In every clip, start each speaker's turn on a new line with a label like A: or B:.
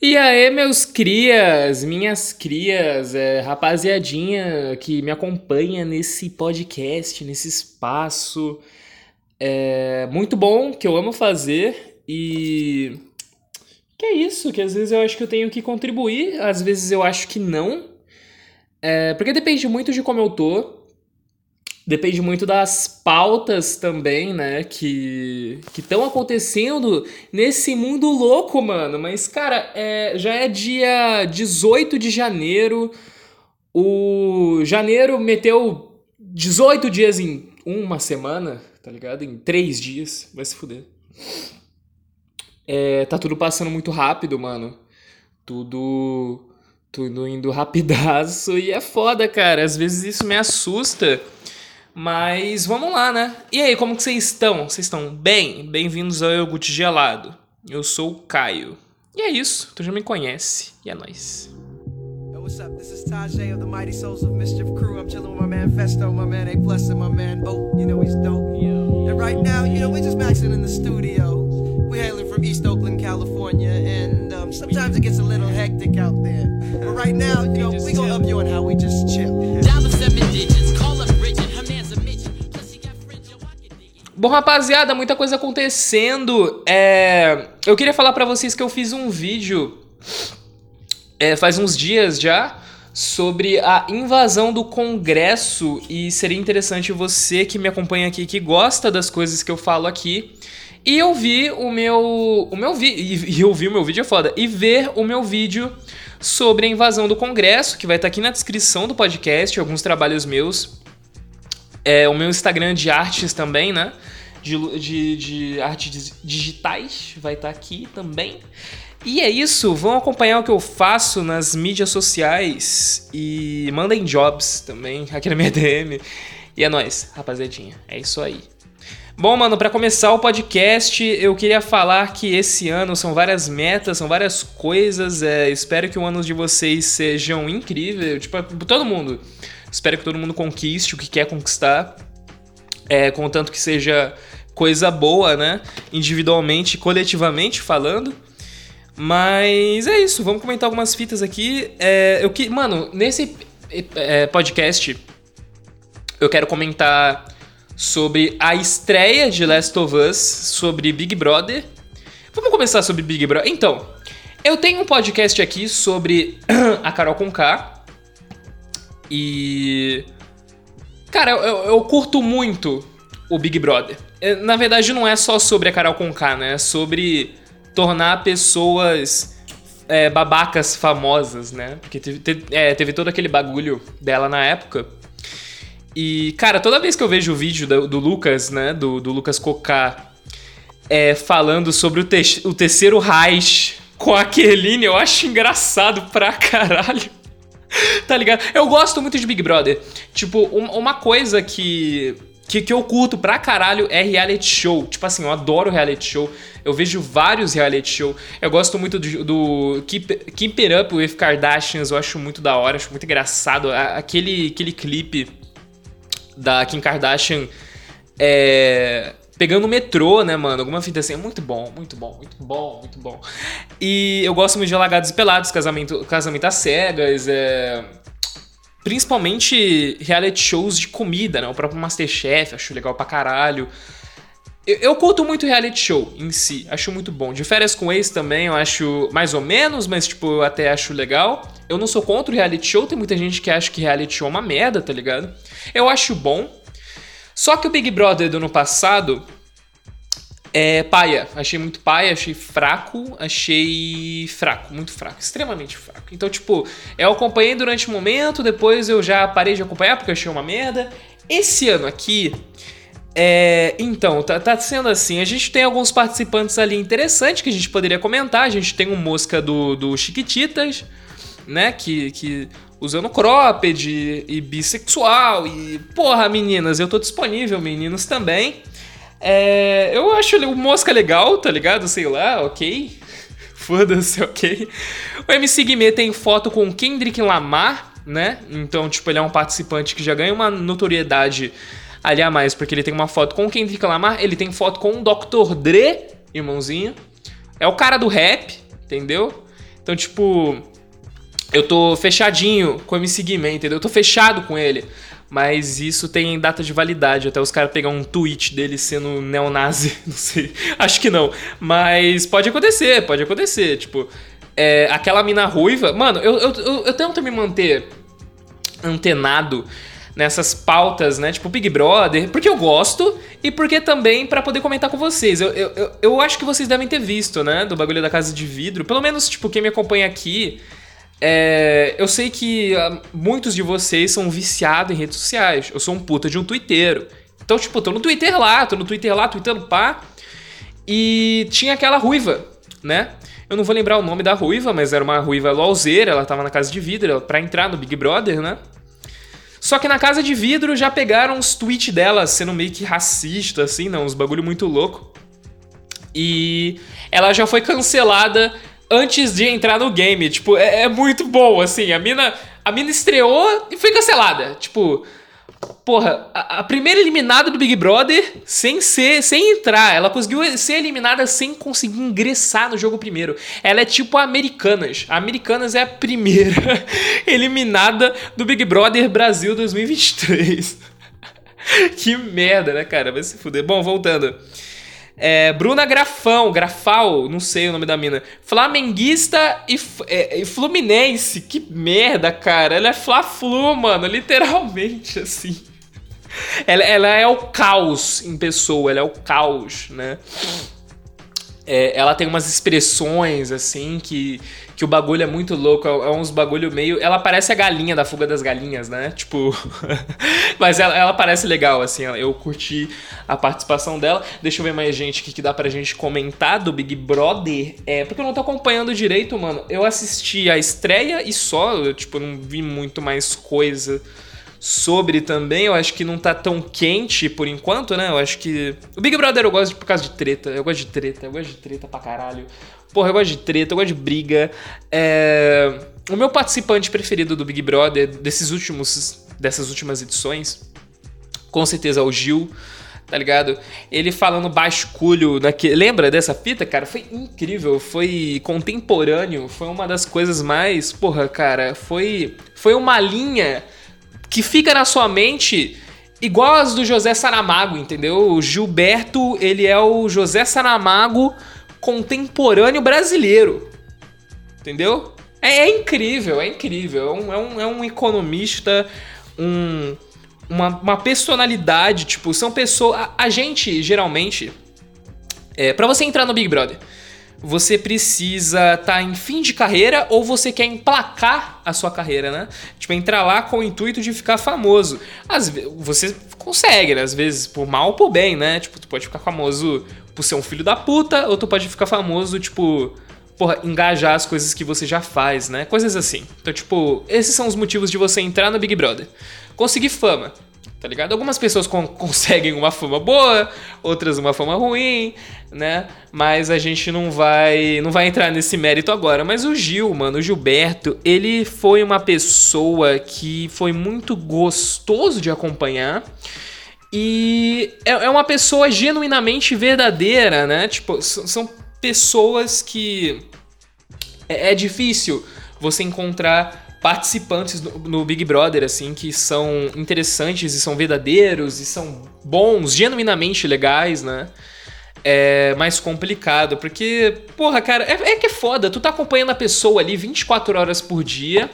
A: E aí, meus crias, minhas crias, é, rapaziadinha que me acompanha nesse podcast, nesse espaço. É muito bom, que eu amo fazer e. Que é isso, que às vezes eu acho que eu tenho que contribuir, às vezes eu acho que não. É, porque depende muito de como eu tô. Depende muito das pautas também, né, que estão acontecendo nesse mundo louco, mano. Mas, cara, é, já é dia 18 de janeiro. O janeiro meteu 18 dias em uma semana, tá ligado? Em três dias. Vai se fuder. É, tá tudo passando muito rápido, mano. Tudo. Tudo indo rapidaço e é foda, cara. Às vezes isso me assusta. Mas vamos lá, né? E aí, como que vocês estão? Vocês estão bem? Bem-vindos ao Iogurte Gelado. Eu sou o Caio. E é isso, tu já me conhece. E é nóis.
B: What's up? This is Tajay of the Mighty Souls of Mischief crew. I'm chilling with my man Festo, my man A Plus, and my man Bo. You know he's dope. And right now, you know, we're just maxing in the studio. We're hailing from East Oakland, California, and um, sometimes it gets a little hectic out there. But right now, you know, we gonna up you on how we just chill.
C: Seven digits, call up
A: Bom, rapaziada, muita coisa acontecendo. É... Eu queria falar pra vocês que eu fiz um vídeo é, faz uns dias já sobre a invasão do Congresso e seria interessante você que me acompanha aqui, que gosta das coisas que eu falo aqui, e ouvir o meu o meu vídeo e, e ouvir o meu vídeo é foda e ver o meu vídeo sobre a invasão do Congresso que vai estar aqui na descrição do podcast, alguns trabalhos meus é, o meu Instagram de artes também, né? De, de, de artes digitais vai estar aqui também. E é isso, vão acompanhar o que eu faço nas mídias sociais e mandem jobs também aqui na minha DM. E é nóis, rapaziadinha. É isso aí. Bom, mano, pra começar o podcast, eu queria falar que esse ano são várias metas, são várias coisas. é, espero que o ano de vocês sejam incrível, tipo, todo mundo. Espero que todo mundo conquiste o que quer conquistar, é, contanto que seja coisa boa, né? Individualmente, coletivamente falando. Mas é isso, vamos comentar algumas fitas aqui. É, eu que, mano, nesse é, podcast eu quero comentar sobre a estreia de Last of Us, sobre Big Brother. Vamos começar sobre Big Brother. Então, eu tenho um podcast aqui sobre a Carol Conká. E. Cara, eu, eu- curto muito o Big Brother. É, Na verdade, não é só sobre a Carol Conká, né? É sobre tornar pessoas é, babacas famosas, né? Porque teve, teve, é, teve todo aquele bagulho dela na época. E, cara, toda vez que eu vejo o vídeo do, do Lucas, né? Do, do Lucas Cocá é, falando sobre o, te- o terceiro Reich com a Keline, eu acho engraçado pra caralho. tá ligado? Eu gosto muito de Big Brother. Tipo, um- uma coisa que, que, que eu curto pra caralho é reality show. Tipo assim, eu adoro reality show. Eu vejo vários reality show. Eu gosto muito do, do Keep, Keep It Up with Kardashians. Eu acho muito da hora, acho muito engraçado. Aquele, aquele clipe da Kim Kardashian é, pegando o metrô, né, mano? Alguma fita assim. É muito bom, muito bom, muito bom, muito bom. E eu gosto muito de Alagados e Pelados, Casamento, casamento às Cegas, é... principalmente reality shows de comida, né? O próprio Masterchef, acho legal pra caralho. Eu, eu curto muito reality show em si, acho muito bom. De férias com ex também eu acho mais ou menos, mas tipo, eu até acho legal. Eu não sou contra o reality show, tem muita gente que acha que reality show é uma merda, tá ligado? Eu acho bom. Só que o Big Brother do ano passado é paia. Achei muito paia, achei fraco, achei fraco, muito fraco, extremamente fraco. Então, tipo, eu acompanhei durante um momento, depois eu já parei de acompanhar porque achei uma merda. Esse ano aqui, é, então, tá, tá sendo assim. A gente tem alguns participantes ali interessantes que a gente poderia comentar. A gente tem um mosca do, do Chiquititas, né? Que, que usando cropped e, e bissexual. E, porra, meninas, eu tô disponível, meninos também. É, eu acho o mosca legal, tá ligado? Sei lá, ok. Foda-se, ok. O MC Guimê tem foto com Kendrick Lamar, né? Então, tipo, ele é um participante que já ganha uma notoriedade ali a mais, porque ele tem uma foto com Kendrick Lamar, ele tem foto com o Dr. Dre, irmãozinho. É o cara do rap, entendeu? Então, tipo, eu tô fechadinho com o MC Guimê, entendeu? Eu tô fechado com ele. Mas isso tem data de validade, até os caras pegar um tweet dele sendo neonazi, não sei. Acho que não. Mas pode acontecer, pode acontecer. Tipo, é, aquela mina ruiva. Mano, eu, eu, eu, eu tento me manter antenado nessas pautas, né? Tipo Big Brother, porque eu gosto e porque também pra poder comentar com vocês. Eu, eu, eu acho que vocês devem ter visto, né? Do bagulho da casa de vidro. Pelo menos, tipo, quem me acompanha aqui. É, eu sei que ah, muitos de vocês são viciados em redes sociais. Eu sou um puta de um twitteiro. Então, tipo, tô no Twitter lá, tô no Twitter lá, tweetando pá. E tinha aquela ruiva, né? Eu não vou lembrar o nome da ruiva, mas era uma ruiva LOLzeira, ela tava na casa de vidro pra entrar no Big Brother, né? Só que na casa de vidro já pegaram os tweets dela sendo meio que racista, assim, não, uns bagulho muito louco. E ela já foi cancelada antes de entrar no game. Tipo, é, é muito bom, assim. A mina, a mina estreou e foi cancelada. Tipo, porra, a, a primeira eliminada do Big Brother sem ser, sem entrar. Ela conseguiu ser eliminada sem conseguir ingressar no jogo primeiro. Ela é tipo a Americanas. A Americanas é a primeira eliminada do Big Brother Brasil 2023. que merda, né, cara? Vai se fuder. Bom, voltando. É, Bruna Grafão, Grafal, não sei o nome da mina. Flamenguista e, é, e Fluminense. Que merda, cara. Ela é Fla-Flu, mano. Literalmente, assim. Ela, ela é o caos em pessoa. Ela é o caos, né? É, ela tem umas expressões, assim, que, que o bagulho é muito louco. É, é uns bagulho meio. Ela parece a galinha da fuga das galinhas, né? Tipo. Mas ela, ela parece legal, assim. Eu curti a participação dela. Deixa eu ver mais gente que, que dá pra gente comentar do Big Brother. É, porque eu não tô acompanhando direito, mano. Eu assisti a estreia e só. Eu, tipo, não vi muito mais coisa sobre também. Eu acho que não tá tão quente por enquanto, né? Eu acho que. O Big Brother eu gosto por causa de treta. Eu gosto de treta, eu gosto de treta pra caralho. Porra, eu gosto de treta, eu gosto de briga. É... O meu participante preferido do Big Brother desses últimos, dessas últimas edições, com certeza é o Gil. Tá ligado? Ele falando basculho naquele. Lembra dessa fita, cara? Foi incrível, foi contemporâneo, foi uma das coisas mais. Porra, cara, foi. Foi uma linha que fica na sua mente igual as do José Saramago, entendeu? O Gilberto, ele é o José Saramago contemporâneo brasileiro. Entendeu? É, é incrível, é incrível. É um, é um, é um economista, um, uma, uma personalidade, tipo, são pessoas. A, a gente, geralmente, é, para você entrar no Big Brother, você precisa estar em fim de carreira ou você quer emplacar a sua carreira, né? Tipo, entrar lá com o intuito de ficar famoso. Às vezes, você consegue, né? Às vezes, por mal ou por bem, né? Tipo, tu pode ficar famoso por ser um filho da puta, ou tu pode ficar famoso, tipo, porra, engajar as coisas que você já faz, né? Coisas assim. Então, tipo, esses são os motivos de você entrar no Big Brother. Conseguir fama, tá ligado? Algumas pessoas con- conseguem uma fama boa, outras uma fama ruim, né? Mas a gente não vai, não vai entrar nesse mérito agora. Mas o Gil, mano, o Gilberto, ele foi uma pessoa que foi muito gostoso de acompanhar. E é é uma pessoa genuinamente verdadeira, né? Tipo, são pessoas que é, é difícil você encontrar participantes no, no Big Brother, assim, que são interessantes e são verdadeiros e são bons, genuinamente legais, né? É mais complicado, porque, porra, cara, é, é que é foda. Tu tá acompanhando a pessoa ali 24 horas por dia.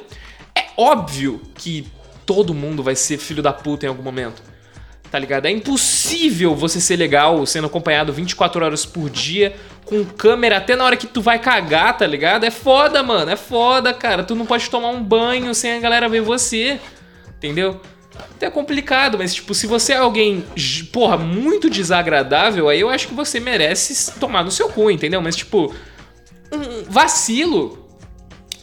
A: É óbvio que todo mundo vai ser filho da puta em algum momento tá ligado? É impossível você ser legal sendo acompanhado 24 horas por dia, com câmera até na hora que tu vai cagar, tá ligado? É foda, mano, é foda, cara. Tu não pode tomar um banho sem a galera ver você, entendeu? Até complicado, mas tipo, se você é alguém, porra, muito desagradável, aí eu acho que você merece tomar no seu cu, entendeu? Mas tipo, um vacilo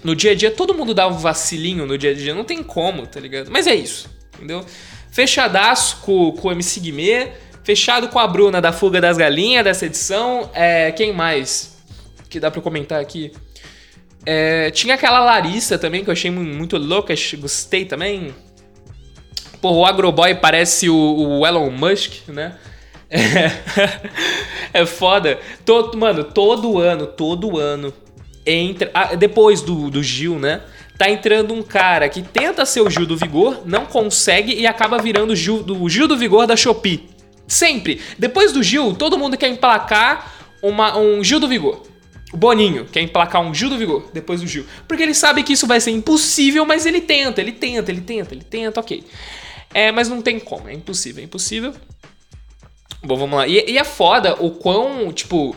A: no dia a dia, todo mundo dá um vacilinho no dia a dia, não tem como, tá ligado? Mas é isso, entendeu? Fechadaço com, com o MC Guimê, fechado com a Bruna da Fuga das Galinhas dessa edição. É, quem mais que dá eu comentar aqui? É, tinha aquela Larissa também, que eu achei mu- muito louca, gostei também. Pô, o Agroboy parece o, o Elon Musk, né? É, é foda. Todo, mano, todo ano, todo ano entra. ah, depois do, do Gil, né? Tá entrando um cara que tenta ser o Gil do Vigor, não consegue e acaba virando o Gil o Gil do Vigor da Shopee. Sempre. Depois do Gil, todo mundo quer emplacar uma, um Gil do Vigor. O Boninho quer emplacar um Gil do Vigor depois do Gil. Porque ele sabe que isso vai ser impossível, mas ele tenta, ele tenta, ele tenta, ele tenta, ok. É, mas não tem como, é impossível, é impossível. Bom, vamos lá. E, e é foda o quão, tipo,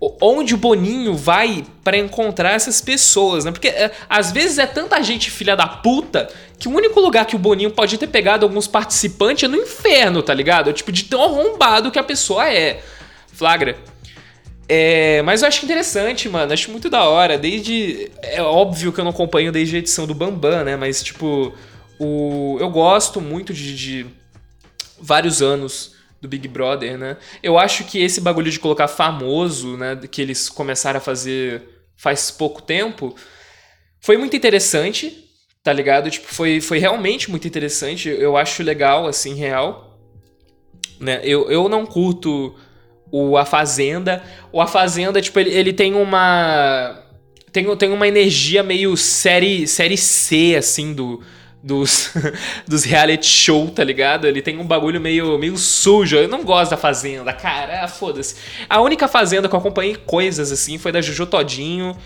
A: onde o Boninho vai pra encontrar essas pessoas, né? Porque é, às vezes é tanta gente filha da puta que o único lugar que o Boninho pode ter pegado alguns participantes é no inferno, tá ligado? Tipo, de tão arrombado que a pessoa é. Flagra. É, mas eu acho interessante, mano. Acho muito da hora. Desde. É óbvio que eu não acompanho desde a edição do Bambam, né? Mas, tipo, o, eu gosto muito de, de vários anos do Big Brother, né? Eu acho que esse bagulho de colocar famoso, né? Que eles começaram a fazer faz pouco tempo, foi muito interessante, tá ligado? Tipo, foi, foi realmente muito interessante. Eu acho legal, assim, real. Né? Eu, eu não curto o A Fazenda. O A Fazenda, tipo, ele, ele tem uma. Tem, tem uma energia meio série, série C, assim, do, dos, dos reality show, tá ligado? Ele tem um bagulho meio, meio sujo. Eu não gosto da Fazenda, cara. Ah, foda-se. A única Fazenda que eu acompanhei coisas, assim, foi da Jojo Todinho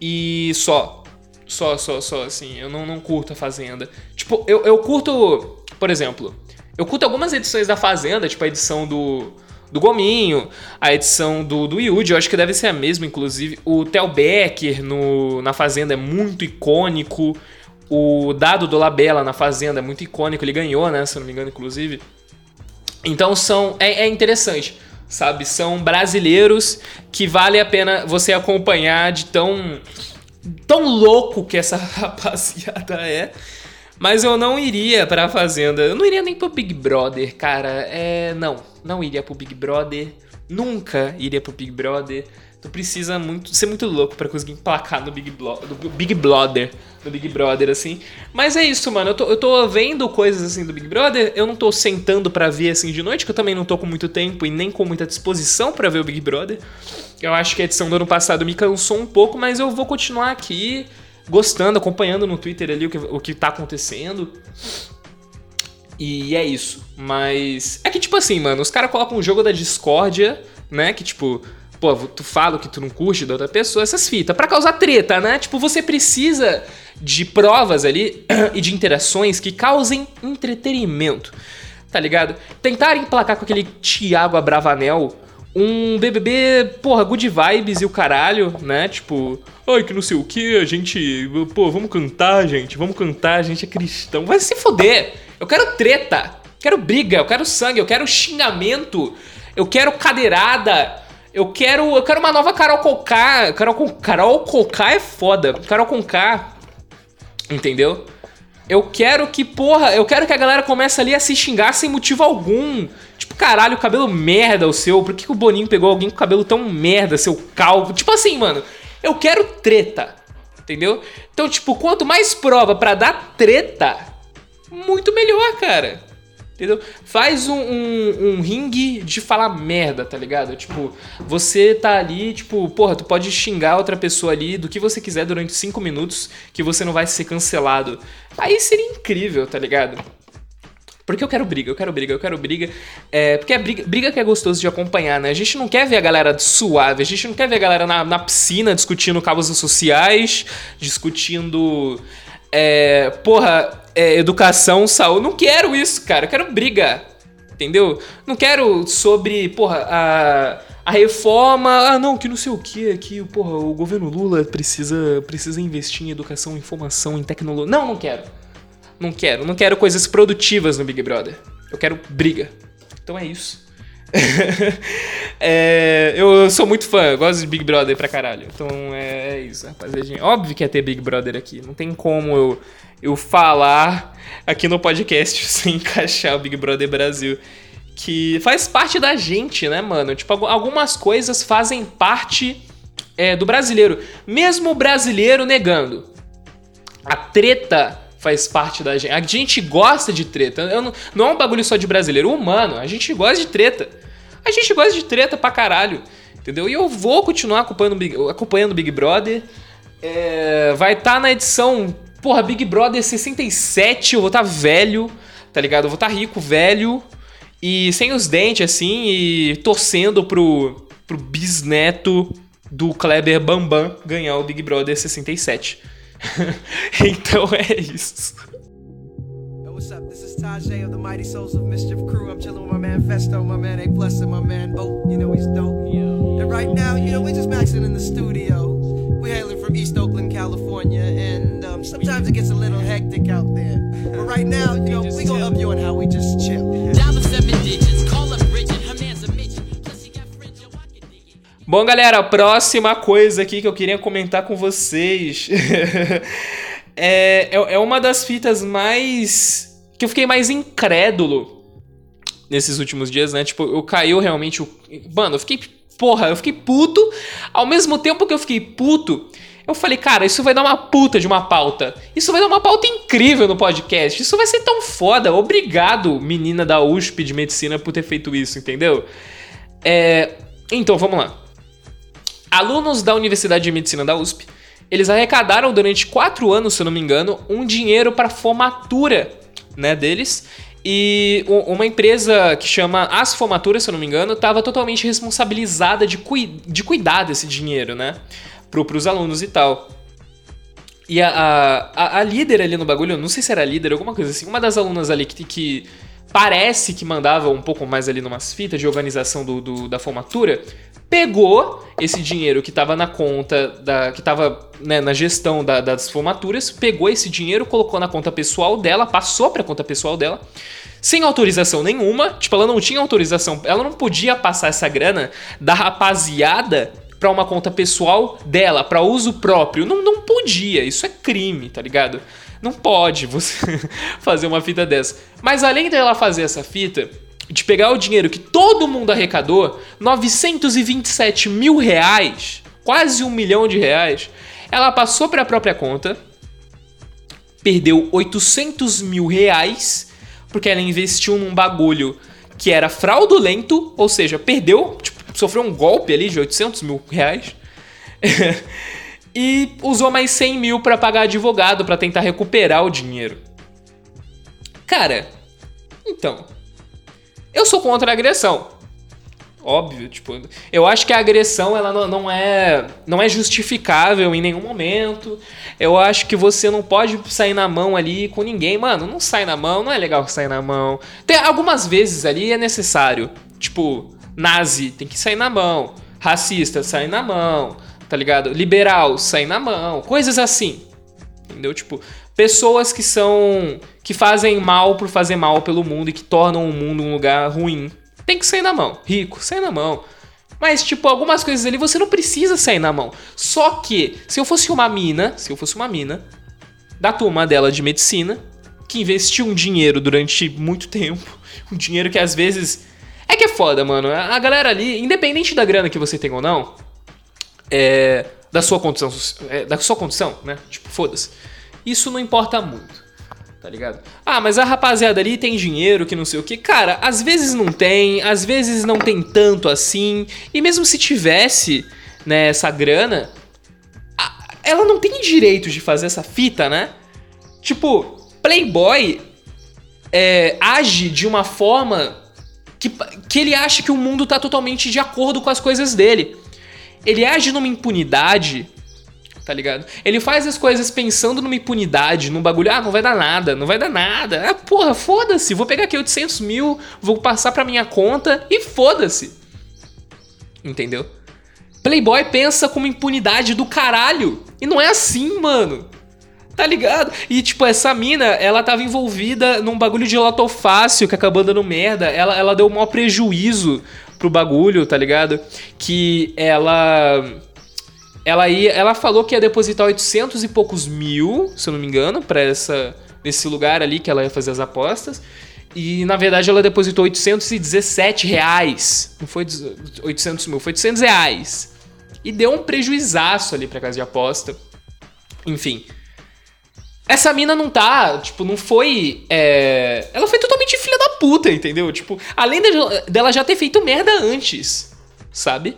A: e só. Só, só, só, assim. Eu não, não curto a Fazenda. Tipo, eu, eu curto. Por exemplo, eu curto algumas edições da Fazenda, tipo a edição do. Do Gominho, a edição do, do Yuji, eu acho que deve ser a mesma, inclusive. O Theo Becker no, na Fazenda é muito icônico. O dado do Labella na Fazenda é muito icônico, ele ganhou, né? Se eu não me engano, inclusive. Então são. É, é interessante, sabe? São brasileiros que vale a pena você acompanhar de tão. tão louco que essa rapaziada é. Mas eu não iria pra Fazenda. Eu não iria nem pro Big Brother, cara. É. Não, não iria pro Big Brother. Nunca iria pro Big Brother. Precisa muito ser muito louco pra conseguir emplacar no Big, Blo do Big Brother. No Big Brother, assim. Mas é isso, mano. Eu tô, eu tô vendo coisas assim do Big Brother. Eu não tô sentando pra ver assim de noite, que eu também não tô com muito tempo e nem com muita disposição pra ver o Big Brother. Eu acho que a edição do ano passado me cansou um pouco, mas eu vou continuar aqui gostando, acompanhando no Twitter ali o que, o que tá acontecendo. E é isso. Mas. É que, tipo assim, mano, os caras colocam um jogo da discórdia, né? Que, tipo, pô, tu fala o que tu não curte da outra pessoa, essas fitas, pra causar treta, né? Tipo, você precisa de provas ali e de interações que causem entretenimento, tá ligado? Tentar emplacar com aquele Thiago Abravanel um BBB, porra, good vibes e o caralho, né? Tipo, ai, que não sei o que, a gente, pô, vamos cantar, gente, vamos cantar, a gente é cristão. Vai se foder! Eu quero treta, quero briga, eu quero sangue, eu quero xingamento, eu quero cadeirada, eu quero, eu quero uma nova Carol Conká. Carol, Con- Carol Conká é foda. Carol Conká, entendeu? Eu quero que, porra, eu quero que a galera comece ali a se xingar sem motivo algum. Tipo, caralho, cabelo merda o seu. Por que, que o Boninho pegou alguém com cabelo tão merda, seu calvo? Tipo assim, mano, eu quero treta. Entendeu? Então, tipo, quanto mais prova pra dar treta, muito melhor, cara. Entendeu? Faz um, um, um ringue de falar merda, tá ligado? Tipo, você tá ali, tipo, porra, tu pode xingar outra pessoa ali do que você quiser durante cinco minutos que você não vai ser cancelado. Aí seria incrível, tá ligado? Porque eu quero briga, eu quero briga, eu quero briga. É, porque é briga, briga que é gostoso de acompanhar, né? A gente não quer ver a galera suave, a gente não quer ver a galera na, na piscina discutindo causas sociais, discutindo. É, porra, é, educação, saúde. Não quero isso, cara. Eu quero briga. Entendeu? Não quero sobre, porra, a, a reforma. Ah, não, que não sei o que. Que, porra, o governo Lula precisa, precisa investir em educação, em informação, em tecnologia. Não, não quero. Não quero. Não quero coisas produtivas no Big Brother. Eu quero briga. Então é isso. É, eu sou muito fã, eu gosto de Big Brother pra caralho. Então é, é isso, rapaziadinha. Óbvio que ia ter Big Brother aqui. Não tem como eu, eu falar aqui no podcast sem encaixar o Big Brother Brasil. Que faz parte da gente, né, mano? Tipo, algu- algumas coisas fazem parte é, do brasileiro. Mesmo o brasileiro negando. A treta faz parte da gente. A gente gosta de treta. Não, não é um bagulho só de brasileiro. Humano, a gente gosta de treta. A gente gosta de treta pra caralho. Entendeu? E eu vou continuar acompanhando Big, acompanhando Big Brother. É, vai estar na edição. Porra, Big Brother 67. Eu vou estar velho, tá ligado? Eu vou estar rico, velho. E sem os dentes, assim. E torcendo pro, pro bisneto do Kleber Bambam ganhar o Big Brother 67. então é isso.
B: What's up? This is Tajay of the Mighty Souls of Mischief crew. I'm chilling with my man Festo, my man A Plus, and my man Bo. You know he's dope. And right now, you know, we're just maxing in the studio. We're hailing from East Oakland, California, and um, sometimes it gets a little hectic out there. But right now, you know, we gonna up you on how we just chill.
C: Dollar seven digits, call up Bridget, her man's a midget.
A: Bom, galera, a próxima coisa aqui que eu queria comentar com vocês é, é, é uma das fitas mais. que eu fiquei mais incrédulo nesses últimos dias, né? Tipo, eu caiu realmente o. Mano, eu fiquei. Porra, eu fiquei puto. Ao mesmo tempo que eu fiquei puto, eu falei, cara, isso vai dar uma puta de uma pauta. Isso vai dar uma pauta incrível no podcast. Isso vai ser tão foda. Obrigado, menina da USP de medicina, por ter feito isso, entendeu? É. Então, vamos lá. Alunos da Universidade de Medicina da USP, eles arrecadaram durante quatro anos, se eu não me engano, um dinheiro para formatura, né, deles. E uma empresa que chama As Formaturas, se eu não me engano, estava totalmente responsabilizada de, de cuidar desse dinheiro, né, pro, pros alunos e tal. E a, a, a- a líder ali no bagulho, eu não sei se era líder, alguma coisa assim, uma das alunas ali que, que parece que mandava um pouco mais ali numas fitas de organização do, do- da formatura, pegou esse dinheiro que estava na conta, da, que estava na gestão da- das formaturas, pegou esse dinheiro, colocou na conta pessoal dela, passou para a conta pessoal dela, sem autorização nenhuma, tipo, ela não tinha autorização, ela não podia passar essa grana da rapaziada pra uma conta pessoal dela, pra uso próprio. Não, não podia, isso é crime, tá ligado? Não pode você fazer uma fita dessa. Mas além dela fazer essa fita, de pegar o dinheiro que todo mundo arrecadou, 927 mil reais, quase um milhão de reais, ela passou pra própria conta, perdeu 800 mil reais porque ela investiu num bagulho que era fraudulento, ou seja, perdeu, tipo, sofreu um golpe ali de 800 mil reais. e usou mais 100 mil pra pagar advogado pra tentar recuperar o dinheiro. Cara, então, eu sou contra a agressão. Óbvio, tipo, eu acho que a agressão ela não, não é não é justificável em nenhum momento. Eu acho que você não pode sair na mão ali com ninguém, mano. Não sai na mão, não é legal sair na mão. Tem algumas vezes ali é necessário, tipo, nazi tem que sair na mão, racista sair na mão, tá ligado? Liberal sair na mão, coisas assim. Entendeu? Tipo, pessoas que são. que fazem mal por fazer mal pelo mundo e que tornam o mundo um lugar ruim. Tem que sair na mão. Rico, sai na mão. Mas, tipo, algumas coisas ali você não precisa sair na mão. Só que, se eu fosse uma mina, se eu fosse uma mina, da turma dela de medicina, que investiu um dinheiro durante muito tempo, um dinheiro que às vezes. É que é foda, mano. A galera ali, independente da grana que você tem ou não, é, da sua condição, é, da sua condição, né? Tipo, foda-se. Isso não importa muito, tá ligado? Ah, mas a rapaziada ali tem dinheiro que não sei o que. Cara, às vezes não tem, às vezes não tem tanto assim. E mesmo se tivesse, né, essa grana, ela não tem direito de fazer essa fita, né? Tipo, Playboy é, age de uma forma que, que ele acha que o mundo tá totalmente de acordo com as coisas dele. Ele age numa impunidade, tá ligado? Ele faz as coisas pensando numa impunidade, num bagulho, ah, não vai dar nada, não vai dar nada. Ah, porra, foda-se, vou pegar aqui 800 mil, vou passar pra minha conta e foda-se. Entendeu? Playboy pensa com uma impunidade do caralho. E não é assim, mano. Tá ligado? E, tipo, essa mina, ela tava envolvida num bagulho de lotofácil que acabou dando merda. Ela, ela deu um maior prejuízo pro bagulho, tá ligado? Que ela. Ela ia. Ela falou que ia depositar 800 e poucos mil, se eu não me engano, pra essa. Nesse lugar ali que ela ia fazer as apostas. E na verdade ela depositou 817 reais. Não foi 800 mil, foi 800 reais. E deu um prejuizaço ali pra casa de aposta. Enfim. Essa mina não tá, tipo, não foi. é, Ela foi totalmente filha da puta, entendeu? Tipo, além de- dela já ter feito merda antes, sabe?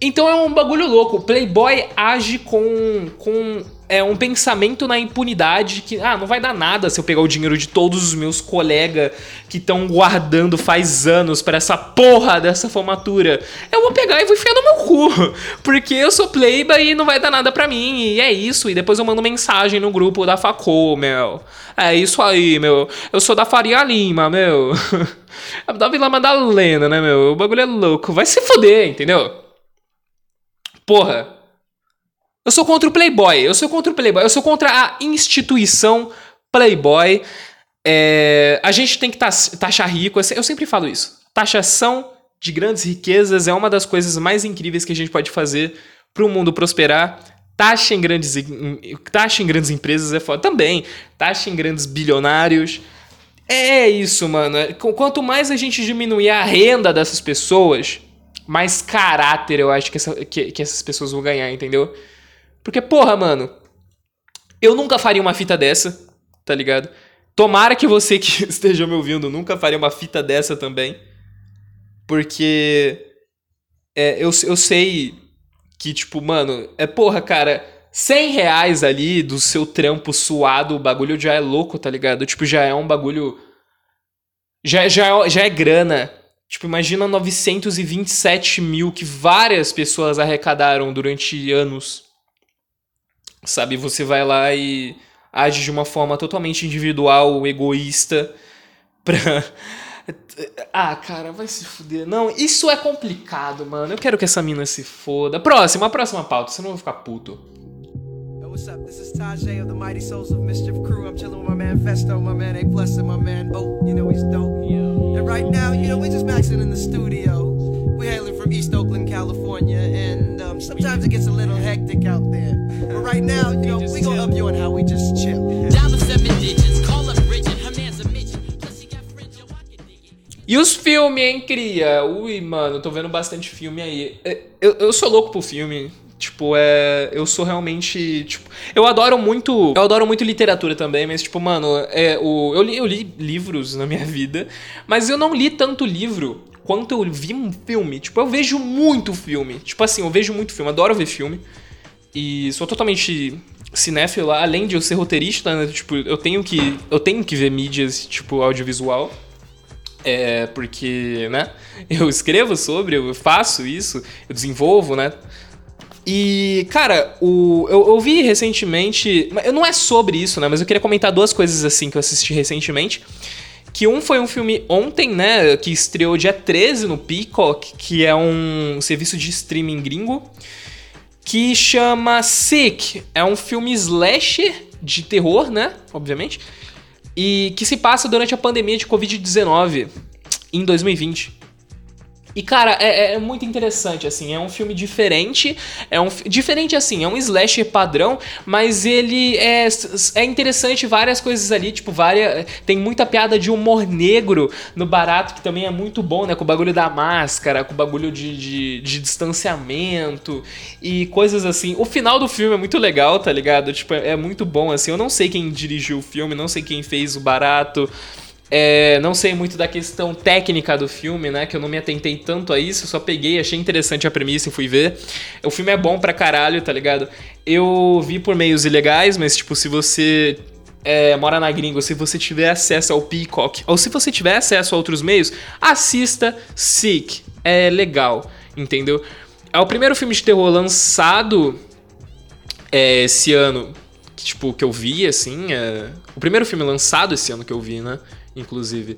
A: Então é um bagulho louco. O Playboy age com, com é, um pensamento na impunidade que, ah, não vai dar nada se eu pegar o dinheiro de todos os meus colegas que estão guardando faz anos pra essa porra dessa formatura. Eu vou pegar e vou enfiar no meu cu. Porque eu sou Playboy e não vai dar nada pra mim. E é isso. E depois eu mando mensagem no grupo da Facô, meu. É isso aí, meu. Eu sou da Faria Lima, meu. da Vila Madalena, né, meu? O bagulho é louco. Vai se fuder, entendeu? Porra. Eu sou contra o Playboy. Eu sou contra o Playboy. Eu sou contra a instituição Playboy. É, a gente tem que taxar rico. Eu sempre falo isso. Taxação de grandes riquezas é uma das coisas mais incríveis que a gente pode fazer para o mundo prosperar. Taxa em grandes, taxa em grandes empresas é foda. Também. Taxa em grandes bilionários. É isso, mano. Quanto mais a gente diminuir a renda dessas pessoas, mais caráter eu acho que, essa, que, que essas pessoas vão ganhar, entendeu? Porque, porra, mano, eu nunca faria uma fita dessa, tá ligado? Tomara que você que esteja me ouvindo nunca faria uma fita dessa também. Porque é, eu, eu sei que, tipo, mano, é porra, cara, 100 reais ali do seu trampo suado, o bagulho já é louco, tá ligado? Tipo, já é um bagulho. Já, já, já é grana Tipo, imagina 927 mil que várias pessoas arrecadaram durante anos. Sabe, você vai lá e age de uma forma totalmente individual, egoísta, pra. Ah, cara, vai se fuder. Não, isso é complicado, mano. Eu quero que essa mina se foda. Próxima, a próxima pauta, senão eu vou ficar puto.
B: What's up? This is Tajay of the Mighty Souls of Mischief Crew. I'm chilling with my man Festo, my man A Plus, and my man Bo. You know he's dope. And right now, you know, we're just maxing in the studio. We're hailing from East Oakland, California, and um, sometimes it gets a little hectic out there. But right now, you know, we gonna up you on how we just chill.
C: Dollar seven digits, call up Bridget, her man's a midget. Plus he got friends, yo, I can dig it.
A: E os filmes, hein, cria? Ui, mano, tô vendo bastante filme aí. É, Eu, eu sou louco por filme. Tipo, é. Eu sou realmente. Tipo, eu adoro muito. Eu adoro muito literatura também, mas, tipo, mano, é, o, eu, li, eu li livros na minha vida, mas eu não li tanto livro quanto eu vi um filme. Tipo, eu vejo muito filme. Tipo assim, eu vejo muito filme, adoro ver filme. E sou totalmente cinéfilo, além de eu ser roteirista, né? Tipo, eu tenho que. Eu tenho que ver mídias, tipo, audiovisual. É, porque, né? Eu escrevo sobre, eu faço isso, eu desenvolvo, né? E, cara, o, eu, eu vi recentemente. Não é sobre isso, né? Mas eu queria comentar duas coisas assim que eu assisti recentemente. Que um foi um filme ontem, né? Que estreou dia 13 no Peacock, que é um serviço de streaming gringo. Que chama Sick. É um filme slasher de terror, né? Obviamente. E que se passa durante a pandemia de Covid-19 em 2020. E, cara, é, é muito interessante, assim, é um filme diferente, é um diferente assim, é um slasher padrão, mas ele é, é interessante várias coisas ali, tipo, várias, tem muita piada de humor negro no Barato, que também é muito bom, né, com o bagulho da máscara, com o bagulho de, de, de distanciamento e coisas assim. O final do filme é muito legal, tá ligado? Tipo, é, é muito bom, assim, eu não sei quem dirigiu o filme, não sei quem fez o Barato, é, não sei muito da questão técnica do filme, né? Que eu não me atentei tanto a isso, só peguei, achei interessante a premissa e fui ver. O filme é bom pra caralho, tá ligado? Eu vi por meios ilegais, mas, tipo, se você é, mora na gringa, se você tiver acesso ao Peacock, ou se você tiver acesso a outros meios, assista Sick. É legal, entendeu? É o primeiro filme de terror lançado é, esse ano, que, tipo, que eu vi, assim, é... o primeiro filme lançado esse ano que eu vi, né, inclusive.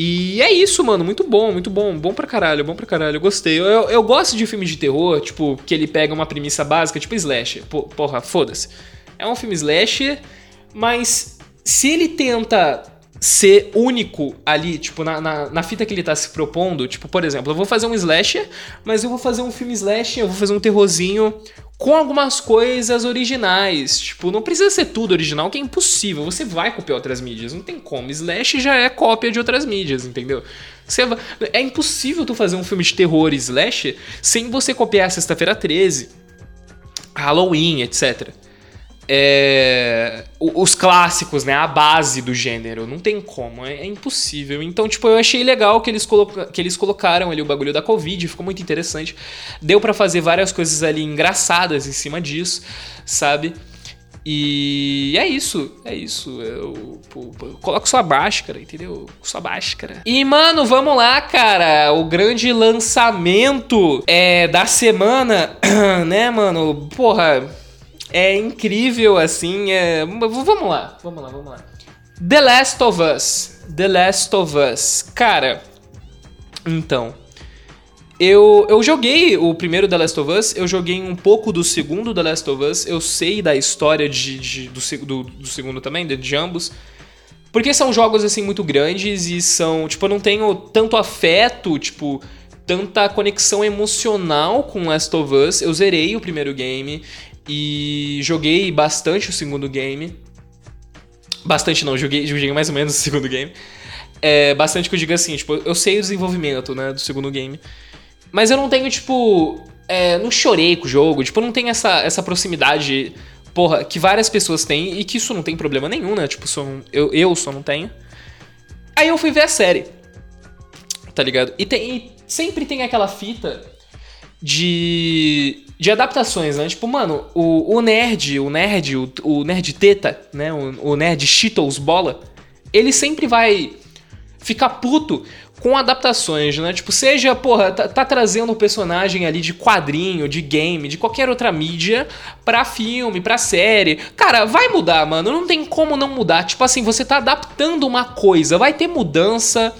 A: E é isso, mano, muito bom, muito bom, bom pra caralho, bom pra caralho, eu gostei. Eu, eu, gosto de filme de terror, tipo, que ele pega uma premissa básica, tipo slasher, Pô, porra, foda-se. É um filme slasher, mas se ele tenta ser único ali, tipo, na, na, na fita que ele tá se propondo, tipo, por exemplo, eu vou fazer um slasher, mas eu vou fazer um filme slasher, eu vou fazer um terrorzinho com algumas coisas originais. Tipo, não precisa ser tudo original, que é impossível. Você vai copiar outras mídias, não tem como. Slash já é cópia de outras mídias, entendeu? Você vai... É impossível tu fazer um filme de terror slash sem você copiar Sexta-feira 13, Halloween, etc. é, os clássicos, né? A base do gênero. Não tem como, é, é impossível. Então, tipo, eu achei legal que eles, que eles colocaram ali o bagulho da Covid, ficou muito interessante. Deu pra fazer várias coisas ali engraçadas em cima disso, sabe? E é isso, é isso. Eu, pô, pô, coloco sua máscara, entendeu? Sua máscara. E, mano, vamos lá, cara. O grande lançamento é, da semana, né, mano? Porra, é incrível, assim. É... Vamos lá, vamos lá, vamos lá. The Last of Us. The Last of Us. Cara, então. Eu, eu joguei o primeiro The Last of Us, eu joguei um pouco do segundo The Last of Us, eu sei da história de, de- do, do, do segundo também, de, de ambos. Porque são jogos, assim, muito grandes e são. Tipo, eu não tenho tanto afeto, tipo, tanta conexão emocional com Last of Us. Eu zerei o primeiro game e joguei bastante o segundo game. Bastante não, joguei, joguei mais ou menos o segundo game. É, bastante que eu digo assim, tipo, eu sei o desenvolvimento, né, do segundo game. Mas eu não tenho, tipo. É, não chorei com o jogo, tipo, não tenho essa, essa proximidade, porra, que várias pessoas têm e que isso não tem problema nenhum, né? Tipo, só não- eu, eu só não tenho. Aí eu fui ver a série. Tá ligado? E, tem, e sempre tem aquela fita de. De adaptações, né? Tipo, mano, o, o nerd, o nerd, o, o nerd teta, né? O, o nerd Cheetos bola, ele sempre vai ficar puto com adaptações, né? Tipo, seja, porra, tá, tá trazendo um personagem ali de quadrinho, de game, de qualquer outra mídia pra filme, pra série. Cara, vai mudar, mano. Não tem como não mudar. Tipo assim, você tá adaptando uma coisa, vai ter mudança.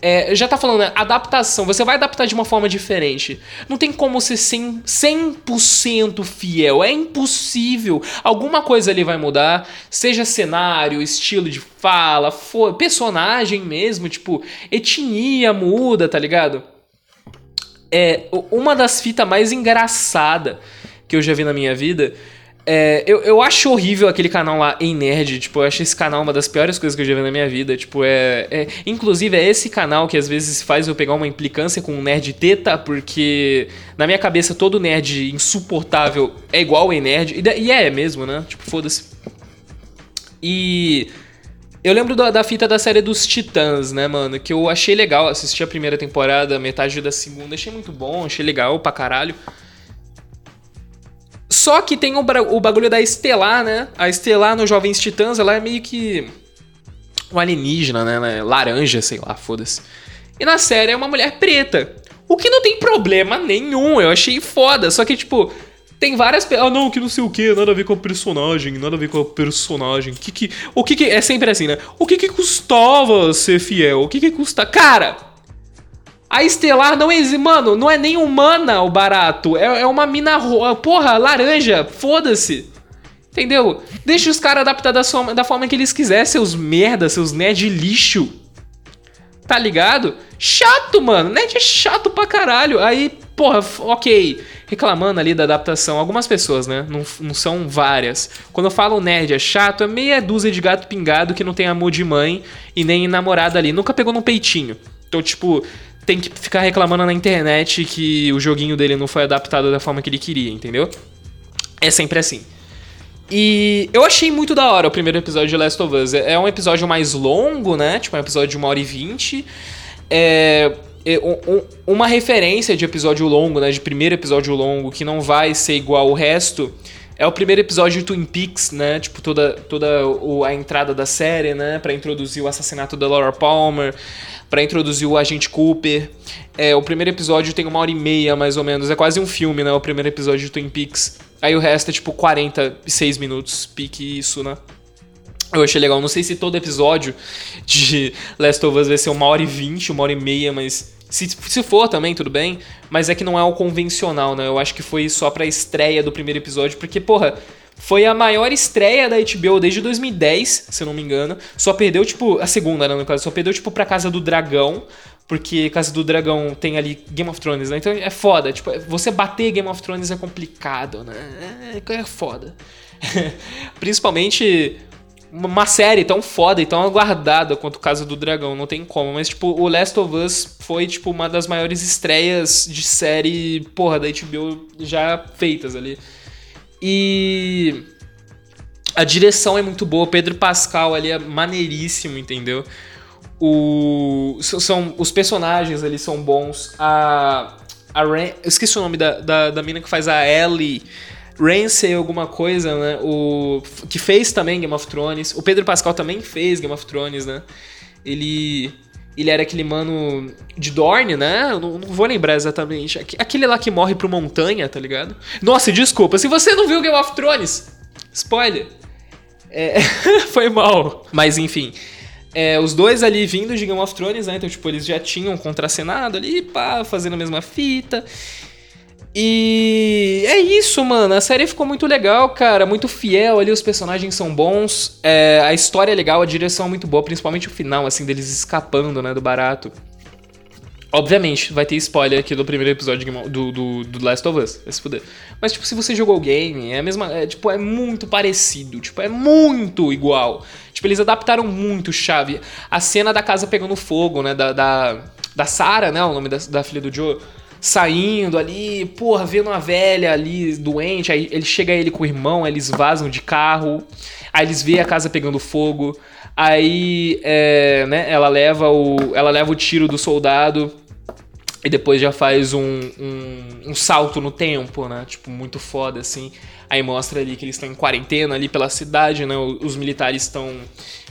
A: É, já tá falando, né? Adaptação. Você vai adaptar de uma forma diferente. Não tem como ser 100%, 100% fiel. É impossível. Alguma coisa ali vai mudar. Seja cenário, estilo de fala, for, personagem mesmo. Tipo, etnia muda, tá ligado? É, uma das fitas mais engraçadas que eu já vi na minha vida. É, eu, eu acho horrível aquele canal lá em Nerd. Tipo, eu acho esse canal uma das piores coisas que eu já vi na minha vida. Tipo, é, é- Inclusive, é esse canal que às vezes faz eu pegar uma implicância com um nerd teta, porque na minha cabeça todo nerd insuportável é igual em nerd. E, e é mesmo, né? Tipo, foda-se. E. Eu lembro da, da fita da série dos Titãs, né, mano? Que eu achei legal. Assisti a primeira temporada, metade da segunda. Achei muito bom, achei legal pra caralho. Só que tem o, o bagulho da Estelar, né? A Estelar no Jovens Titãs, ela é meio que. Um alienígena, né? É laranja, sei lá, foda-se. E na série é uma mulher preta. O que não tem problema nenhum, eu achei foda. Só que, tipo, tem várias. Ah, não, que não sei o que, nada a ver com a personagem, nada a ver com a personagem. Que que, o que que. É sempre assim, né? O que que custava ser fiel? O que que custa. Cara! A Estelar não existe. Mano, não é nem humana o barato. É, é uma mina. ro- Porra, laranja. Foda-se. Entendeu? Deixa os caras adaptar da, sua- da forma que eles quiserem, seus merda, seus nerd lixo. Tá ligado? Chato, mano. Nerd é chato pra caralho. Aí, porra, ok. Reclamando ali da adaptação. Algumas pessoas, né? Não, não são várias. Quando eu falo nerd é chato, é meia dúzia de gato pingado que não tem amor de mãe e nem namorada ali. Nunca pegou num peitinho. Então, tipo, tem que ficar reclamando na internet que o joguinho dele não foi adaptado da forma que ele queria, entendeu? É sempre assim. E eu achei muito da hora o primeiro episódio de Last of Us. É é um episódio mais longo, né? Tipo, é um episódio de uma hora e vinte. É, é um- um- uma referência de episódio longo, né? De primeiro episódio longo, que não vai ser igual ao resto. É o primeiro episódio de Twin Peaks, né? Tipo, toda, toda o- a entrada da série, né? Pra introduzir o assassinato da Laura Palmer, pra introduzir o agente Cooper. É, o primeiro episódio tem uma hora e meia, mais ou menos. É quase um filme, né? O primeiro episódio de Twin Peaks. Aí o resto é tipo 46 minutos, pique isso, né? Eu achei legal. Não sei se todo episódio de Last of Us vai ser uma hora e vinte, uma hora e meia, mas se, se for também, tudo bem. Mas é que não é o convencional, né? Eu acho que foi só pra estreia do primeiro episódio, porque, porra, foi a maior estreia da HBO desde 2010, se eu não me engano. Só perdeu, tipo, a segunda, né, no caso, só perdeu, tipo, pra Casa do Dragão. Porque Casa do Dragão tem ali Game of Thrones, né? Então é foda. Tipo, você bater Game of Thrones é complicado, né? É, é foda. Principalmente uma série tão foda e tão aguardada quanto Casa do Dragão, não tem como. Mas, tipo, o Last of Us foi, tipo, uma das maiores estreias de série, porra, da HBO já feitas ali. E. A direção é muito boa, Pedro Pascal ali é maneiríssimo, entendeu? O, são, os personagens ali são bons. A, a Ren, eu esqueci o nome da, da, da mina que faz a Ellie. Ramsay alguma coisa, né? O, que fez também Game of Thrones. O Pedro Pascal também fez Game of Thrones, né? Ele, ele era aquele mano de Dorne, né? Eu não, não vou lembrar exatamente. Aque- Aquele lá que morre pro montanha, tá ligado? Nossa, desculpa. Se você não viu Game of Thrones, spoiler. É, foi mal. Mas enfim. É, os dois ali vindo de Game of Thrones, né? Então, tipo, eles já tinham contracenado ali, pá, fazendo a mesma fita. E é isso, mano. A série ficou muito legal, cara. Muito fiel ali, os personagens são bons. é, a história é legal, a direção é muito boa, principalmente o final, assim, deles escapando, né, do barato. Obviamente, vai ter spoiler aqui do primeiro episódio do, do, do Last of Us. Vai se fuder. Mas, tipo, se você jogou o game, é a mesma. É, tipo, é muito parecido. Tipo, é muito igual. Tipo, eles adaptaram muito chave. A cena da casa pegando fogo, né? Da, da, da Sarah, né? O nome da, da filha do Joe. Saindo ali, porra, vendo uma velha ali doente. Aí ele chega ele com o irmão, eles vazam de carro. Aí eles veem a casa pegando fogo. Aí, é, né, ela leva o, ela leva o tiro do soldado e depois já faz um, um, um salto no tempo, né? Tipo, muito foda, assim. Aí mostra ali que eles estão em quarentena ali pela cidade, né? Os militares estão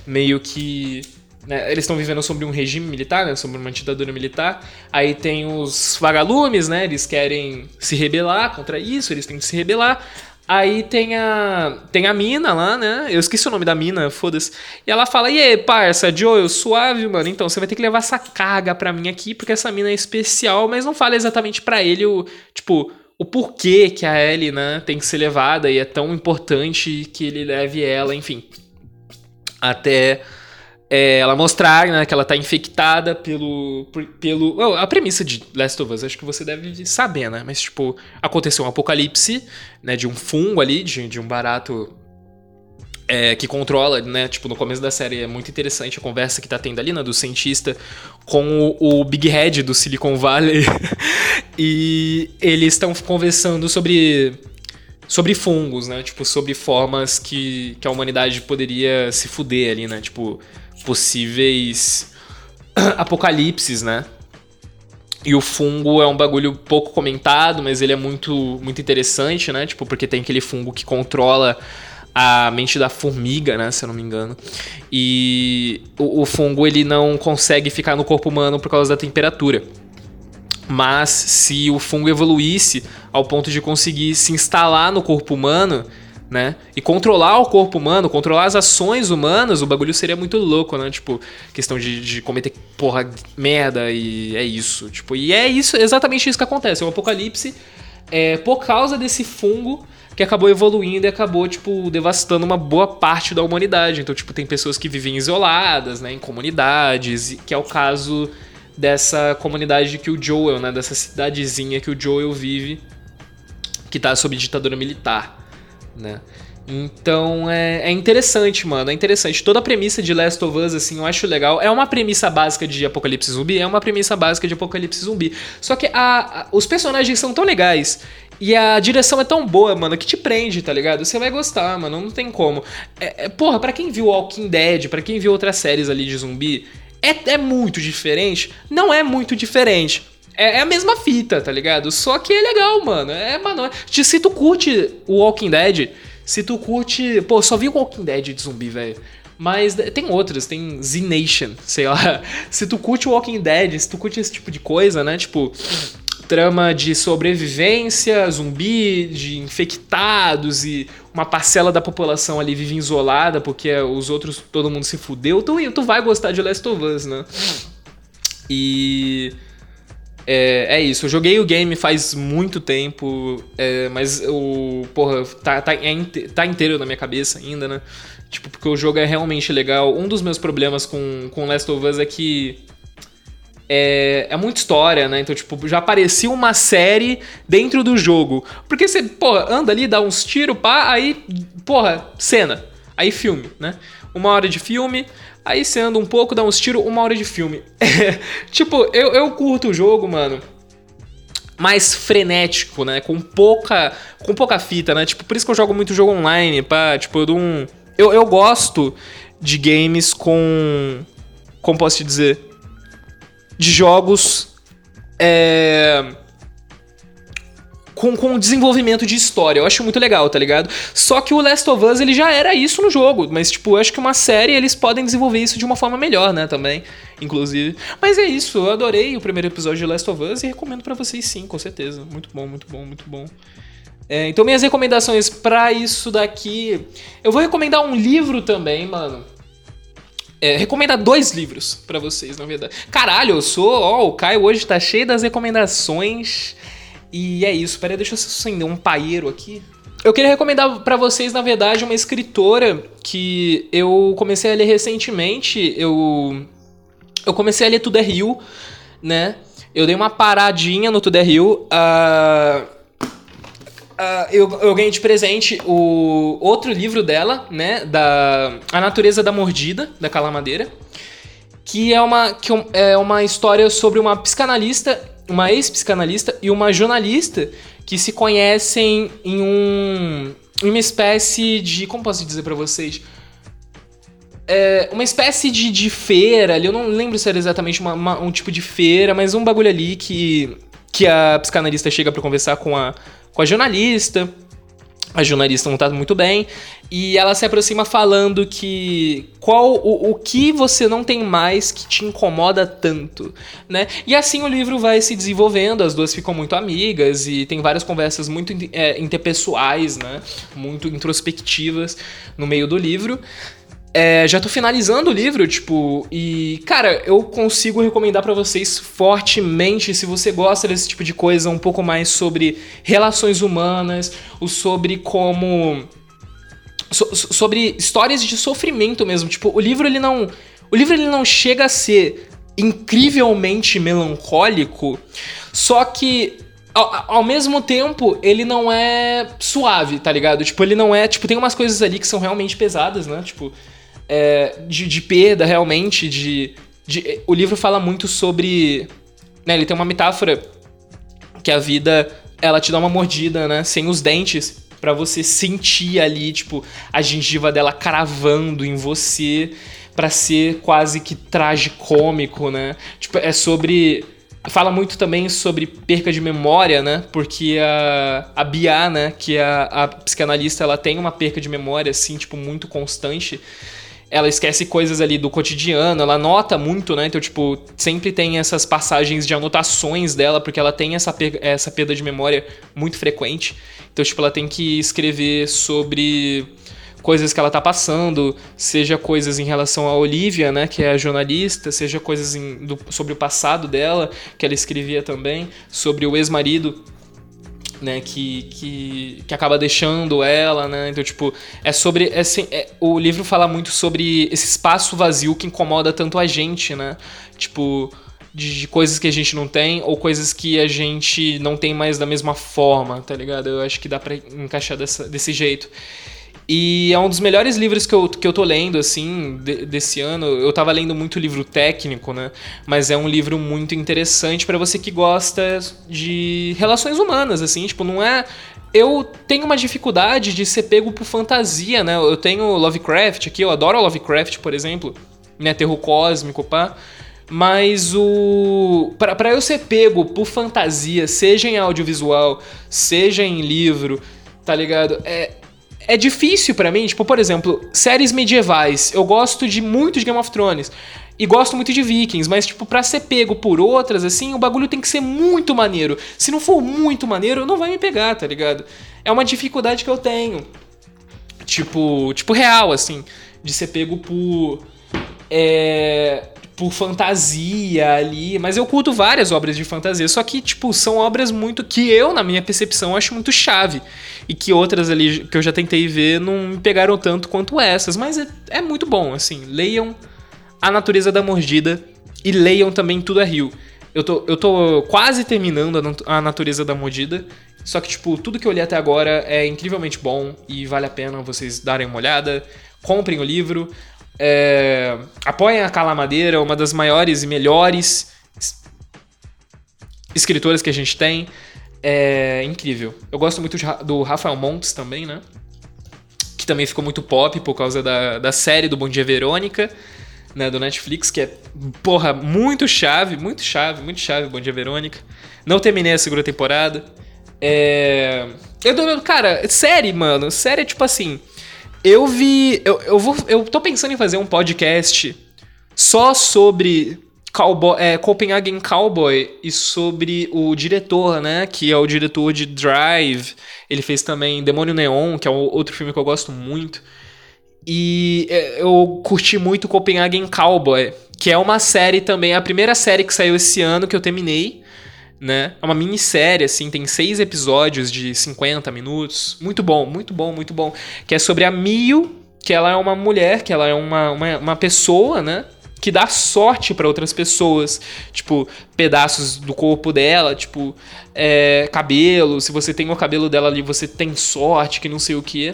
A: meio que. Né, Eles estão vivendo sobre um regime militar, né? Sobre uma ditadura militar. Aí tem os vagalumes, né? Eles querem se rebelar contra isso, eles têm que se rebelar. Aí tem a. Tem a mina lá, né? Eu esqueci o nome da mina, foda-se. E ela fala: E parça, Joel, suave, mano. Então, você vai ter que levar essa carga pra mim aqui, porque essa mina é especial, mas não fala exatamente pra ele o. Tipo, o porquê que a Ellie, né, tem que ser levada e é tão importante que ele leve ela, enfim. Até é, ela mostrar né, que ela tá infectada pelo. pelo oh, a premissa de Last of Us, acho que você deve saber, né? Mas, tipo, aconteceu um apocalipse, né? De um fungo ali, de, de um barato. é, que controla, né? Tipo, no começo da série é muito interessante a conversa que tá tendo ali, né? Do cientista com o, o Big Head do Silicon Valley. e eles estão conversando sobre sobre fungos, né? Tipo, sobre formas que, que a humanidade poderia se fuder ali, né? Tipo, possíveis apocalipses, né? E o fungo é um bagulho pouco comentado, mas ele é muito, muito interessante, né? Tipo, porque tem aquele fungo que controla a mente da formiga, né? Se eu não me engano. E o, o fungo, ele não consegue ficar no corpo humano por causa da temperatura. Mas se o fungo evoluísse ao ponto de conseguir se instalar no corpo humano, né? E controlar o corpo humano, controlar as ações humanas, o bagulho seria muito louco, né? Tipo, questão de, de cometer, porra, merda e é isso. Tipo, e é isso, exatamente isso que acontece. É um apocalipse é, por causa desse fungo que acabou evoluindo e acabou, tipo, devastando uma boa parte da humanidade. Então, tipo, tem pessoas que vivem isoladas, né? Em comunidades, que é o caso dessa comunidade que o Joel, né? Dessa cidadezinha que o Joel vive, que tá sob ditadura militar, né? Então é, é interessante, mano. É interessante. Toda a premissa de Last of Us, assim, eu acho legal. É uma premissa básica de Apocalipse Zumbi, é uma premissa básica de Apocalipse Zumbi. Só que a- a- os personagens são tão legais. E a direção é tão boa, mano, que te prende, tá ligado? Você vai gostar, mano, não tem como. É, é- porra, pra quem viu Walking Dead, pra quem viu outras séries ali de zumbi, é, é muito diferente? Não é muito diferente. É, é a mesma fita, tá ligado? Só que é legal, mano. É, mano, é- se tu curte o Walking Dead, se tu curte. Pô, só vi o Walking Dead de zumbi, velho. Mas tem outras, tem Z Nation, sei lá. Se tu curte o Walking Dead, se tu curte esse tipo de coisa, né? Tipo, trama de sobrevivência, zumbi, de infectados e uma parcela da população ali vive isolada porque os outros, todo mundo se fudeu, tu, tu vai gostar de Last of Us, né? E. É, é isso, eu joguei o game faz muito tempo, é, mas o. Porra, tá, tá, é tá inteiro na minha cabeça ainda, né? Tipo, porque o jogo é realmente legal. Um dos meus problemas com, com Last of Us é que. É, é muita história, né? Então, tipo, já aparecia uma série dentro do jogo. Porque você, porra, anda ali, dá uns tiros, pá, aí, porra, cena. Aí filme, né? Uma hora de filme, aí você anda um pouco, dá uns tiros, uma hora de filme. tipo, eu, eu curto o jogo, mano mais frenético, né? Com pouca, com pouca fita, né? Tipo, por isso que eu jogo muito jogo online, pá. Tipo, eu dou um, eu, eu gosto de games com. Como posso te dizer? De jogos. É com, com desenvolvimento de história. Eu acho muito legal, tá ligado? Só que o Last of Us, ele já era isso no jogo. Mas, tipo, eu acho que uma série, eles podem desenvolver isso de uma forma melhor, né, também. Inclusive. Mas é isso, eu adorei o primeiro episódio de Last of Us e recomendo para vocês sim, com certeza. Muito bom, muito bom, muito bom. É, então, minhas recomendações para isso daqui. Eu vou recomendar um livro também, mano. É, recomendar dois livros para vocês, na verdade. Caralho, eu sou. Ó, o Caio hoje tá cheio das recomendações. E é isso. Peraí, deixa eu acender um paeiro aqui. Eu queria recomendar pra vocês, na verdade, uma escritora que eu comecei a ler recentemente. Eu. Eu comecei a ler Tudo é Rio, né? Eu dei uma paradinha no Tudo é Rio. ah, ah, eu, eu ganhei de presente o outro livro dela, né? Da A Natureza da Mordida, da Calamadeira. Que é uma, que é uma história sobre uma psicanalista, uma ex-psicanalista e uma jornalista que se conhecem em um. uma espécie de. Como posso dizer pra vocês? É, uma espécie de, de feira ali, eu não lembro se era exatamente uma- uma- um tipo de feira, mas um bagulho ali que, que a psicanalista chega pra conversar com a, com a jornalista. A jornalista não tá muito bem. E ela se aproxima falando que. Qual o, o que você não tem mais que te incomoda tanto, né? E assim o livro vai se desenvolvendo, as duas ficam muito amigas e tem várias conversas muito é, interpessoais, né? Muito introspectivas no meio do livro. É, já tô finalizando o livro, tipo, e cara, eu consigo recomendar pra vocês fortemente se você gosta desse tipo de coisa, um pouco mais sobre relações humanas, o sobre como so- sobre histórias de sofrimento mesmo, tipo, o livro ele não o livro ele não chega a ser incrivelmente melancólico, só que ao, ao mesmo tempo, ele não é suave, tá ligado? Tipo, ele não é. Tipo, tem umas coisas ali que são realmente pesadas, né? Tipo, é, de, de perda, realmente, de, de. O livro fala muito sobre. Né, ele tem uma metáfora que a vida, ela te dá uma mordida, né? Sem os dentes, pra você sentir ali, tipo, a gengiva dela cravando em você, pra ser quase que tragicômico, né? Tipo, é sobre. Fala muito também sobre perca de memória, né? Porque a, a Bia, né? Que é a, a psicanalista, ela tem uma perca de memória, assim, tipo, muito constante ela esquece coisas ali do cotidiano, ela nota muito, né? Então, tipo, sempre tem essas passagens de anotações dela, porque ela tem essa, essa perda de memória muito frequente. Então, tipo, ela tem que escrever sobre coisas que ela tá passando, seja coisas em relação a Olivia, né, que é a jornalista, seja coisas em- do- sobre o passado dela, que ela escrevia também, sobre o ex-marido né, que, que, que acaba deixando ela, né? Então, tipo, é sobre. É, assim, é- o livro fala muito sobre esse espaço vazio que incomoda tanto a gente, né? Tipo, de, de coisas que a gente não tem ou coisas que a gente não tem mais da mesma forma, tá ligado? Eu acho que dá pra encaixar dessa, desse jeito. E é um dos melhores livros que eu, que eu tô lendo, assim, de- desse ano. Eu tava lendo muito livro técnico, né? Mas é um livro muito interessante pra você que gosta de relações humanas, assim. Tipo, não é. Eu tenho uma dificuldade de ser pego por fantasia, né? Eu tenho Lovecraft aqui, eu adoro Lovecraft, por exemplo, né? Terror cósmico, pá. Mas o. Pra eu ser pego por fantasia, seja em audiovisual, seja em livro, tá ligado? É, é difícil pra mim, tipo, por exemplo, séries medievais. Eu gosto de muito de Game of Thrones. E gosto muito de Vikings, mas, tipo, pra ser pego por outras, assim, o bagulho tem que ser muito maneiro. Se não for muito maneiro, não vai me pegar, tá ligado? É uma dificuldade que eu tenho. Tipo, tipo real, assim, de ser pego por. É, por fantasia ali, mas eu curto várias obras de fantasia, só que, tipo, são obras muito que eu, na minha percepção, acho muito chave. E que outras ali que eu já tentei ver não me pegaram tanto quanto essas, mas é, é muito bom, assim. Leiam A Natureza da Mordida e leiam também Tudo é Rio. Eu tô, eu tô quase terminando a A Natureza da Mordida, só que, tipo, tudo que eu li até agora é incrivelmente bom e vale a pena vocês darem uma olhada. Comprem o livro. É, apoiem a Calamadeira, uma das maiores e melhores es- escritoras que a gente tem. É incrível. Eu gosto muito de do Rafael Montes também, né? Que também ficou muito pop por causa da, da série do Bom Dia Verônica, né, do Netflix, que é, porra, muito chave, muito chave, muito chave, Bom Dia Verônica. Não terminei a segunda temporada. É. Eu tô, cara, série, mano, série é tipo assim. Eu vi. Eu, eu, vou, eu tô pensando em fazer um podcast só sobre Cowboy, é, Copenhagen Cowboy e sobre o diretor, né? Que é o diretor de Drive. Ele fez também Demônio Neon, que é um outro filme que eu gosto muito. E é, eu curti muito Copenhagen Cowboy, que é uma série também, a primeira série que saiu esse ano que eu terminei, né? É uma minissérie, assim, tem seis episódios de 50 minutos. Muito bom, muito bom, muito bom. Que é sobre a Mio, que ela é uma mulher, que ela é uma, uma, uma pessoa, né? Que dá sorte para outras pessoas. Tipo, pedaços do corpo dela, tipo, é, cabelo. Se você tem o cabelo dela ali, você tem sorte, que não sei o que.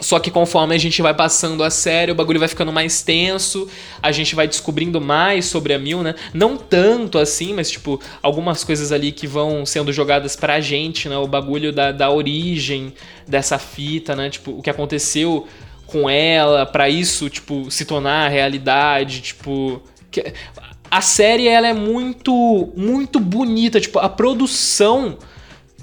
A: Só que conforme a gente vai passando a série, o bagulho vai ficando mais tenso, a gente vai descobrindo mais sobre a Mil, né? Não tanto assim, mas tipo, algumas coisas ali que vão sendo jogadas pra gente, né? O bagulho da, da origem dessa fita, né? Tipo, o que aconteceu com ela, para isso, tipo, se tornar realidade, tipo. Que... A série ela é muito, muito bonita, tipo, a produção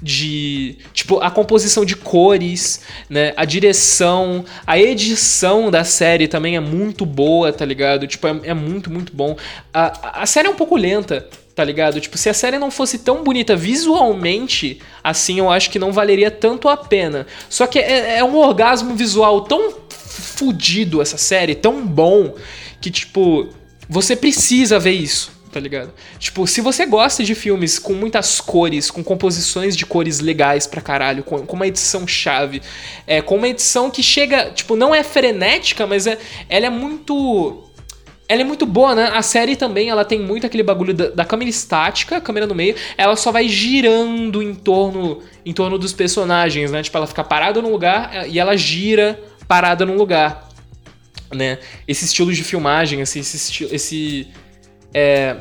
A: de tipo a composição de cores, né, a direção, a edição da série também é muito boa, tá ligado? Tipo é, é muito muito bom. A, a série é um pouco lenta, tá ligado? Tipo se a série não fosse tão bonita visualmente, assim eu acho que não valeria tanto a pena. Só que é, é um orgasmo visual tão fudido essa série, tão bom que tipo você precisa ver isso tá ligado? Tipo, se você gosta de filmes com muitas cores, com composições de cores legais pra caralho, com, com uma edição chave, é, com uma edição que chega, tipo, não é frenética, mas é, ela é muito ela é muito boa, né? A série também, ela tem muito aquele bagulho da, da, câmera estática, câmera no meio, ela só vai girando em torno, em torno dos personagens, né? Tipo, ela fica parada num lugar é, e ela gira parada num lugar, né? Esse estilo de filmagem, esse estilo, esse é,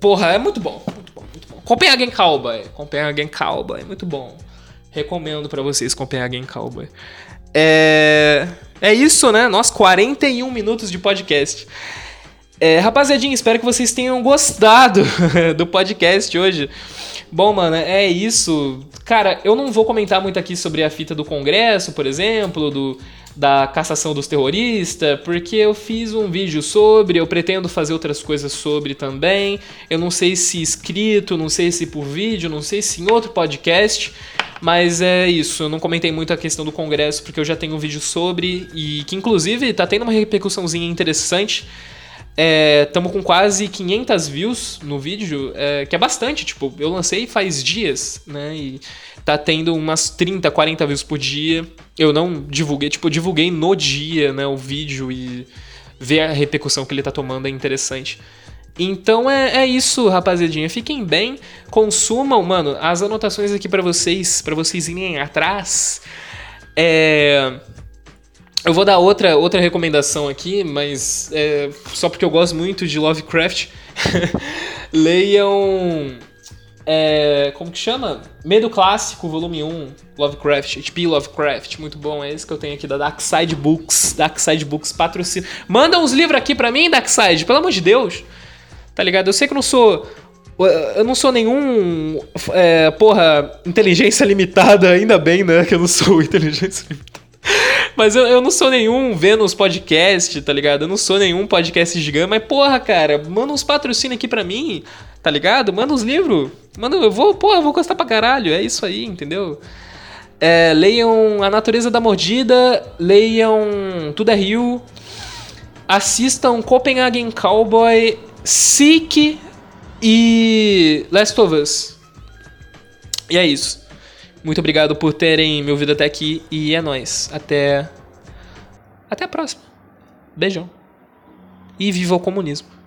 A: porra, é muito bom, muito bom, muito bom. Copenhagen Cowboy, Copenhagen Cowboy, muito bom. Recomendo para vocês Copenhagen Cowboy. É, é isso, né? Nós 41 minutos de podcast. É, rapaziadinha, espero que vocês tenham gostado do podcast hoje. Bom, mano, é isso. Cara, eu não vou comentar muito aqui sobre a fita do Congresso, por exemplo, do, da cassação dos terroristas, porque eu fiz um vídeo sobre, eu pretendo fazer outras coisas sobre também. Eu não sei se escrito, não sei se por vídeo, não sei se em outro podcast, mas é isso. Eu não comentei muito a questão do Congresso porque eu já tenho um vídeo sobre e que inclusive tá tendo uma repercussãozinha interessante. Estamos é, com quase 500 views no vídeo, é, que é bastante, tipo, eu lancei faz dias, né? E tá tendo umas 30, 40 views por dia. Eu não divulguei, tipo, divulguei no dia, né, o vídeo e ver a repercussão que ele tá tomando é interessante. Então é, é isso, rapaziadinha. Fiquem bem, consumam, mano, as anotações aqui para vocês, para vocês irem atrás. É... Eu vou dar outra, outra recomendação aqui, mas é, só porque eu gosto muito de Lovecraft. Leiam é, como que chama? Medo Clássico, volume 1, Lovecraft, HP Lovecraft, muito bom, é esse que eu tenho aqui da Darkside Books, Darkside Books patrocina. Manda uns livros aqui pra mim, Darkside, pelo amor de Deus. Tá ligado? Eu sei que eu não sou eu não sou nenhum. É, porra, inteligência limitada, ainda bem, né? Que eu não sou inteligência limitada. Mas eu, eu não sou nenhum Vênus podcast, tá ligado? Eu não sou nenhum podcast gigante, mas porra, cara, manda uns patrocínios aqui pra mim, tá ligado? Manda uns livros. Manda, eu vou, porra, eu vou gostar pra caralho. É isso aí, entendeu? É, leiam A Natureza da Mordida, leiam Tudo é Rio, assistam Copenhagen Cowboy, Seek e Last of Us. E é isso. Muito obrigado por terem me ouvido até aqui e é nóis. Até. Até a próxima. Beijão. E viva o comunismo.